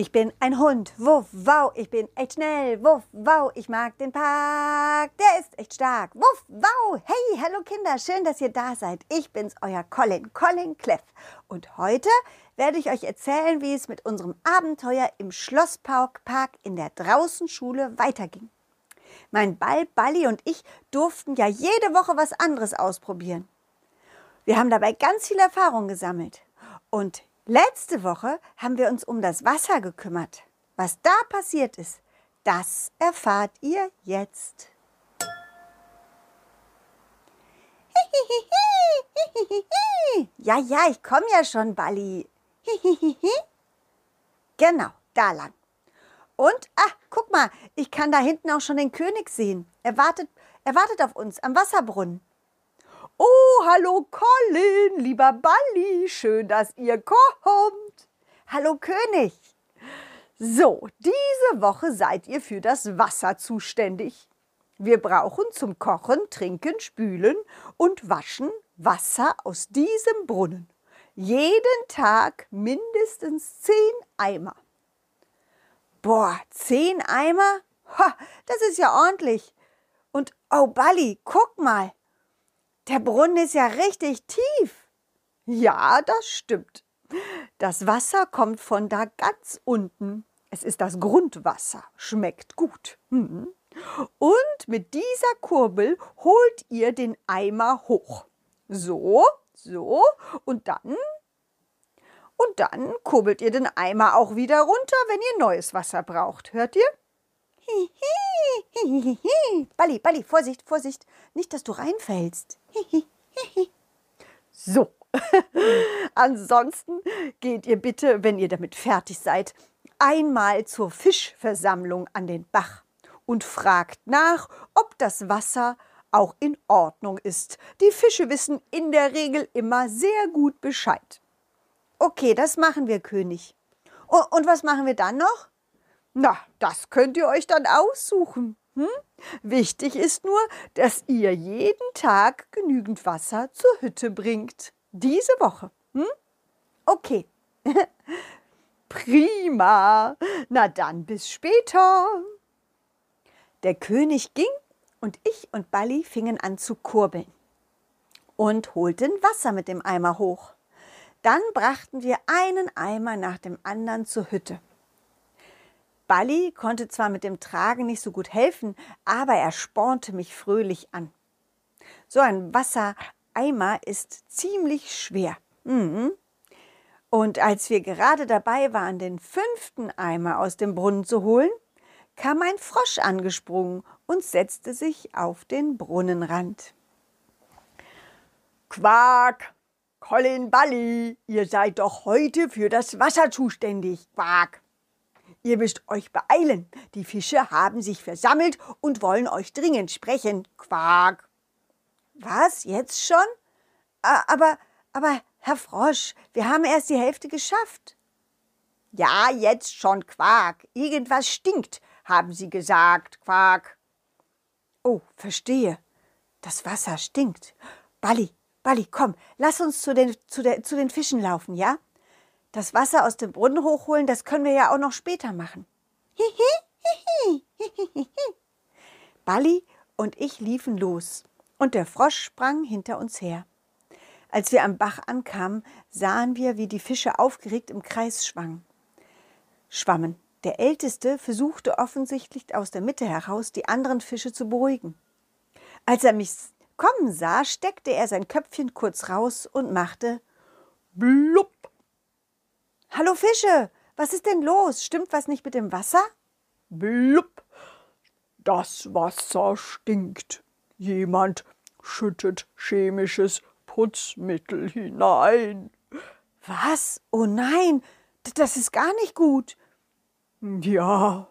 Ich bin ein Hund, wuff, wow, ich bin echt schnell, wuff, wow, ich mag den Park, der ist echt stark, wuff, wow. Hey, hallo Kinder, schön, dass ihr da seid. Ich bin's, euer Colin, Colin Cleff. Und heute werde ich euch erzählen, wie es mit unserem Abenteuer im Schlosspark in der Draußenschule weiterging. Mein Ball, Balli und ich durften ja jede Woche was anderes ausprobieren. Wir haben dabei ganz viel Erfahrung gesammelt. Und Letzte Woche haben wir uns um das Wasser gekümmert. Was da passiert ist, das erfahrt ihr jetzt. Ja, ja, ich komme ja schon, Balli. Genau, da lang. Und, ah, guck mal, ich kann da hinten auch schon den König sehen. Er wartet, er wartet auf uns am Wasserbrunnen. Oh, hallo Colin, lieber Balli, schön, dass ihr kommt. Hallo König. So, diese Woche seid ihr für das Wasser zuständig. Wir brauchen zum Kochen, Trinken, Spülen und Waschen Wasser aus diesem Brunnen. Jeden Tag mindestens zehn Eimer. Boah, zehn Eimer? Ha, das ist ja ordentlich. Und oh Balli, guck mal, der Brunnen ist ja richtig tief. Ja, das stimmt. Das Wasser kommt von da ganz unten. Es ist das Grundwasser, schmeckt gut. Hm. Und mit dieser Kurbel holt ihr den Eimer hoch. So, so und dann und dann kurbelt ihr den Eimer auch wieder runter, wenn ihr neues Wasser braucht. Hört ihr? Balli, Balli, Vorsicht, Vorsicht, nicht, dass du reinfällst. so. Ansonsten geht ihr bitte, wenn ihr damit fertig seid, einmal zur Fischversammlung an den Bach und fragt nach, ob das Wasser auch in Ordnung ist. Die Fische wissen in der Regel immer sehr gut Bescheid. Okay, das machen wir, König. Und was machen wir dann noch? Na, das könnt ihr euch dann aussuchen. Hm? Wichtig ist nur, dass ihr jeden Tag genügend Wasser zur Hütte bringt. Diese Woche. Hm? Okay. Prima. Na dann bis später. Der König ging und ich und Balli fingen an zu kurbeln und holten Wasser mit dem Eimer hoch. Dann brachten wir einen Eimer nach dem anderen zur Hütte. Balli konnte zwar mit dem Tragen nicht so gut helfen, aber er spornte mich fröhlich an. So ein Wassereimer ist ziemlich schwer. Mhm. Und als wir gerade dabei waren, den fünften Eimer aus dem Brunnen zu holen, kam ein Frosch angesprungen und setzte sich auf den Brunnenrand. Quack! Colin Balli, ihr seid doch heute für das Wasser zuständig. Quack! Ihr müsst euch beeilen. Die Fische haben sich versammelt und wollen euch dringend sprechen. Quak. Was? Jetzt schon? Aber, aber, Herr Frosch, wir haben erst die Hälfte geschafft. Ja, jetzt schon, Quark. Irgendwas stinkt, haben sie gesagt, Quark. Oh, verstehe. Das Wasser stinkt. Balli, Balli, komm, lass uns zu den, zu, der, zu den Fischen laufen, ja? Das Wasser aus dem Brunnen hochholen, das können wir ja auch noch später machen. Balli und ich liefen los und der Frosch sprang hinter uns her. Als wir am Bach ankamen, sahen wir, wie die Fische aufgeregt im Kreis schwangen. schwammen. Der Älteste versuchte offensichtlich aus der Mitte heraus, die anderen Fische zu beruhigen. Als er mich kommen sah, steckte er sein Köpfchen kurz raus und machte Blub. Hallo Fische, was ist denn los? Stimmt was nicht mit dem Wasser? Blub, das Wasser stinkt. Jemand schüttet chemisches Putzmittel hinein. Was? Oh nein, das ist gar nicht gut. Ja,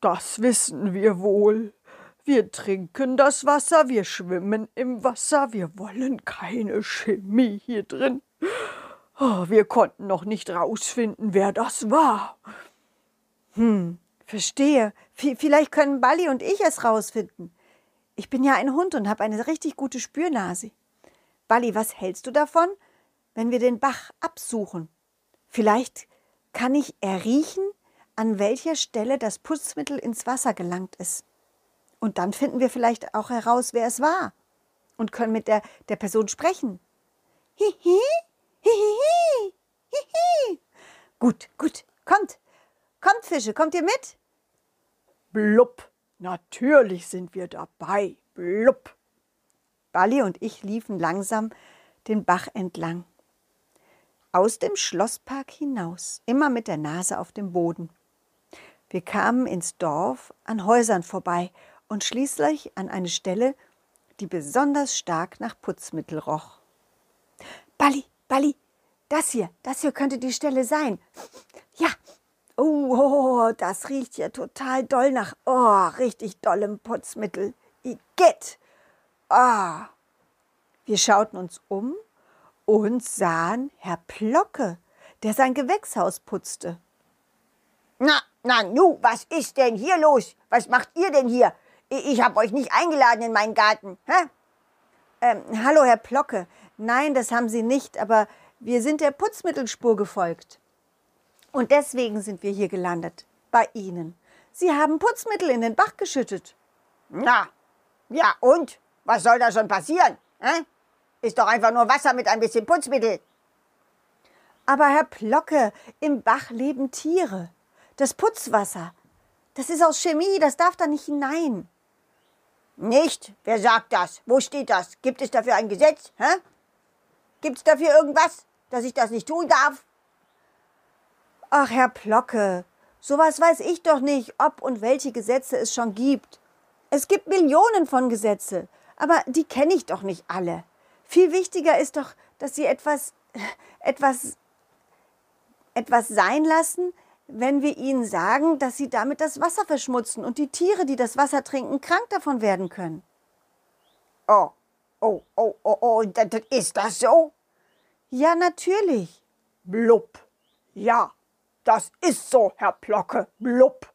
das wissen wir wohl. Wir trinken das Wasser, wir schwimmen im Wasser, wir wollen keine Chemie hier drin. Oh, wir konnten noch nicht rausfinden, wer das war. Hm, verstehe. V vielleicht können Balli und ich es rausfinden. Ich bin ja ein Hund und habe eine richtig gute Spürnase. Balli, was hältst du davon, wenn wir den Bach absuchen? Vielleicht kann ich erriechen, an welcher Stelle das Putzmittel ins Wasser gelangt ist. Und dann finden wir vielleicht auch heraus, wer es war und können mit der, der Person sprechen. Hihi, hihihi, hihi. Gut, gut, kommt, kommt Fische, kommt ihr mit? Blub, natürlich sind wir dabei, blub. Balli und ich liefen langsam den Bach entlang. Aus dem Schlosspark hinaus, immer mit der Nase auf dem Boden. Wir kamen ins Dorf an Häusern vorbei und schließlich an eine Stelle, die besonders stark nach Putzmittel roch. Balli, Balli, das hier, das hier könnte die Stelle sein. Ja. Oh, oh das riecht hier total doll nach, oh, richtig dollem Putzmittel. Igitt. Ah. Wir schauten uns um und sahen Herr Plocke, der sein Gewächshaus putzte. Na, na, nu, was ist denn hier los? Was macht ihr denn hier? Ich habe euch nicht eingeladen in meinen Garten. Hä? Ähm, hallo, Herr Plocke. Nein, das haben Sie nicht, aber wir sind der Putzmittelspur gefolgt. Und deswegen sind wir hier gelandet. Bei Ihnen. Sie haben Putzmittel in den Bach geschüttet. Na, ja, und? Was soll da schon passieren? Hä? Ist doch einfach nur Wasser mit ein bisschen Putzmittel. Aber Herr Plocke, im Bach leben Tiere. Das Putzwasser, das ist aus Chemie, das darf da nicht hinein. Nicht? Wer sagt das? Wo steht das? Gibt es dafür ein Gesetz? Hä? Gibt es dafür irgendwas, dass ich das nicht tun darf? Ach, Herr Plocke, sowas weiß ich doch nicht, ob und welche Gesetze es schon gibt. Es gibt Millionen von Gesetze, aber die kenne ich doch nicht alle. Viel wichtiger ist doch, dass Sie etwas, etwas, etwas sein lassen, wenn wir ihnen sagen, dass sie damit das Wasser verschmutzen und die Tiere, die das Wasser trinken, krank davon werden können. Oh, oh, oh, oh, oh, ist das so? Ja, natürlich. Blub. Ja, das ist so, Herr Plocke. Blub.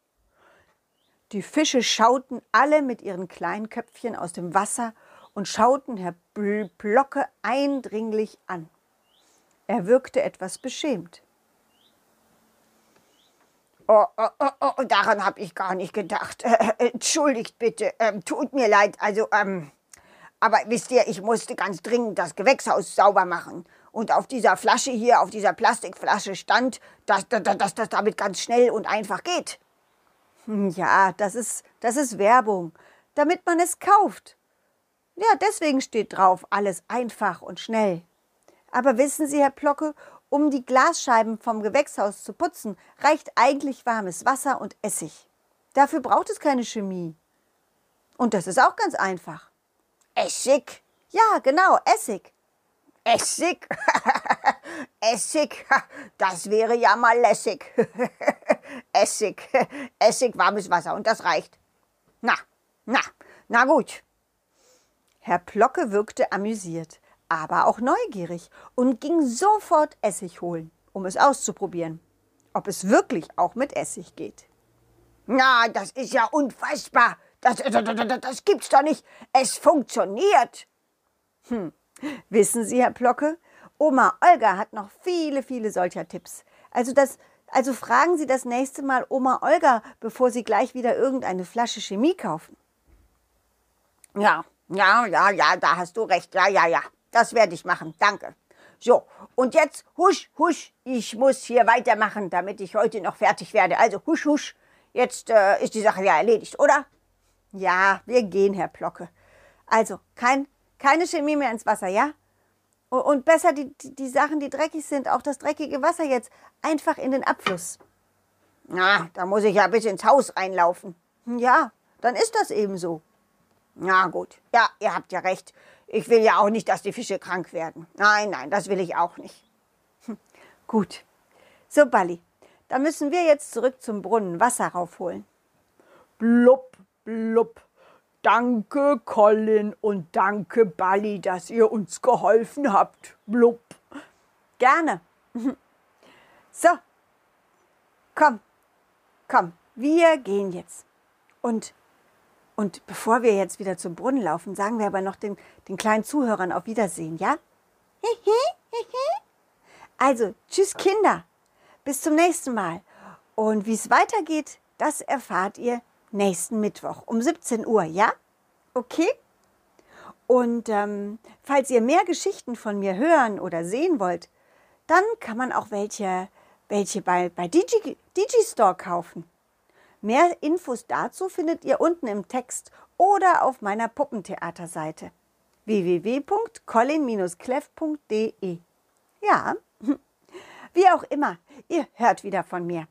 Die Fische schauten alle mit ihren kleinen Köpfchen aus dem Wasser und schauten Herr Plocke eindringlich an. Er wirkte etwas beschämt. Oh, oh, oh, oh, daran habe ich gar nicht gedacht. Äh, entschuldigt bitte, ähm, tut mir leid. Also, ähm, aber wisst ihr, ich musste ganz dringend das Gewächshaus sauber machen. Und auf dieser Flasche hier, auf dieser Plastikflasche stand, dass, dass, dass das damit ganz schnell und einfach geht. Hm, ja, das ist, das ist Werbung, damit man es kauft. Ja, deswegen steht drauf, alles einfach und schnell. Aber wissen Sie, Herr Plocke, um die Glasscheiben vom Gewächshaus zu putzen, reicht eigentlich warmes Wasser und Essig. Dafür braucht es keine Chemie. Und das ist auch ganz einfach. Essig? Ja, genau, Essig. Essig? Essig, das wäre ja mal lässig. Essig, Essig, warmes Wasser und das reicht. Na, na, na gut. Herr Plocke wirkte amüsiert aber auch neugierig und ging sofort Essig holen, um es auszuprobieren, ob es wirklich auch mit Essig geht. Na, das ist ja unfassbar. Das, das, das, das gibt's doch nicht. Es funktioniert. Hm. Wissen Sie, Herr Plocke, Oma Olga hat noch viele, viele solcher Tipps. Also das, also fragen Sie das nächste Mal Oma Olga, bevor Sie gleich wieder irgendeine Flasche Chemie kaufen. Ja, ja, ja, ja, da hast du recht. Ja, ja, ja. Das werde ich machen. Danke. So, und jetzt husch, husch. Ich muss hier weitermachen, damit ich heute noch fertig werde. Also husch, husch. Jetzt äh, ist die Sache ja erledigt, oder? Ja, wir gehen, Herr Plocke. Also, kein, keine Chemie mehr ins Wasser, ja? Und besser die, die, Sachen, die dreckig sind, auch das dreckige Wasser jetzt, einfach in den Abfluss. Na, da muss ich ja bis ins Haus reinlaufen. Ja, dann ist das eben so. Na gut, ja, ihr habt ja recht. Ich will ja auch nicht, dass die Fische krank werden. Nein, nein, das will ich auch nicht. Hm, gut. So, Balli, dann müssen wir jetzt zurück zum Brunnen Wasser raufholen. Blub, blub. Danke, Colin, und danke, Balli, dass ihr uns geholfen habt. Blub. Gerne. So, komm, komm, wir gehen jetzt. Und und bevor wir jetzt wieder zum Brunnen laufen, sagen wir aber noch den, den kleinen Zuhörern auf Wiedersehen, ja? Also, tschüss Kinder. Bis zum nächsten Mal. Und wie es weitergeht, das erfahrt ihr nächsten Mittwoch um 17 Uhr, ja? Okay? Und ähm, falls ihr mehr Geschichten von mir hören oder sehen wollt, dann kann man auch welche, welche bei, bei Digi, Digistore kaufen. Mehr Infos dazu findet ihr unten im Text oder auf meiner Puppentheaterseite www.colin-cleff.de. Ja, wie auch immer, ihr hört wieder von mir.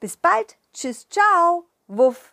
Bis bald, tschüss, ciao, wuff,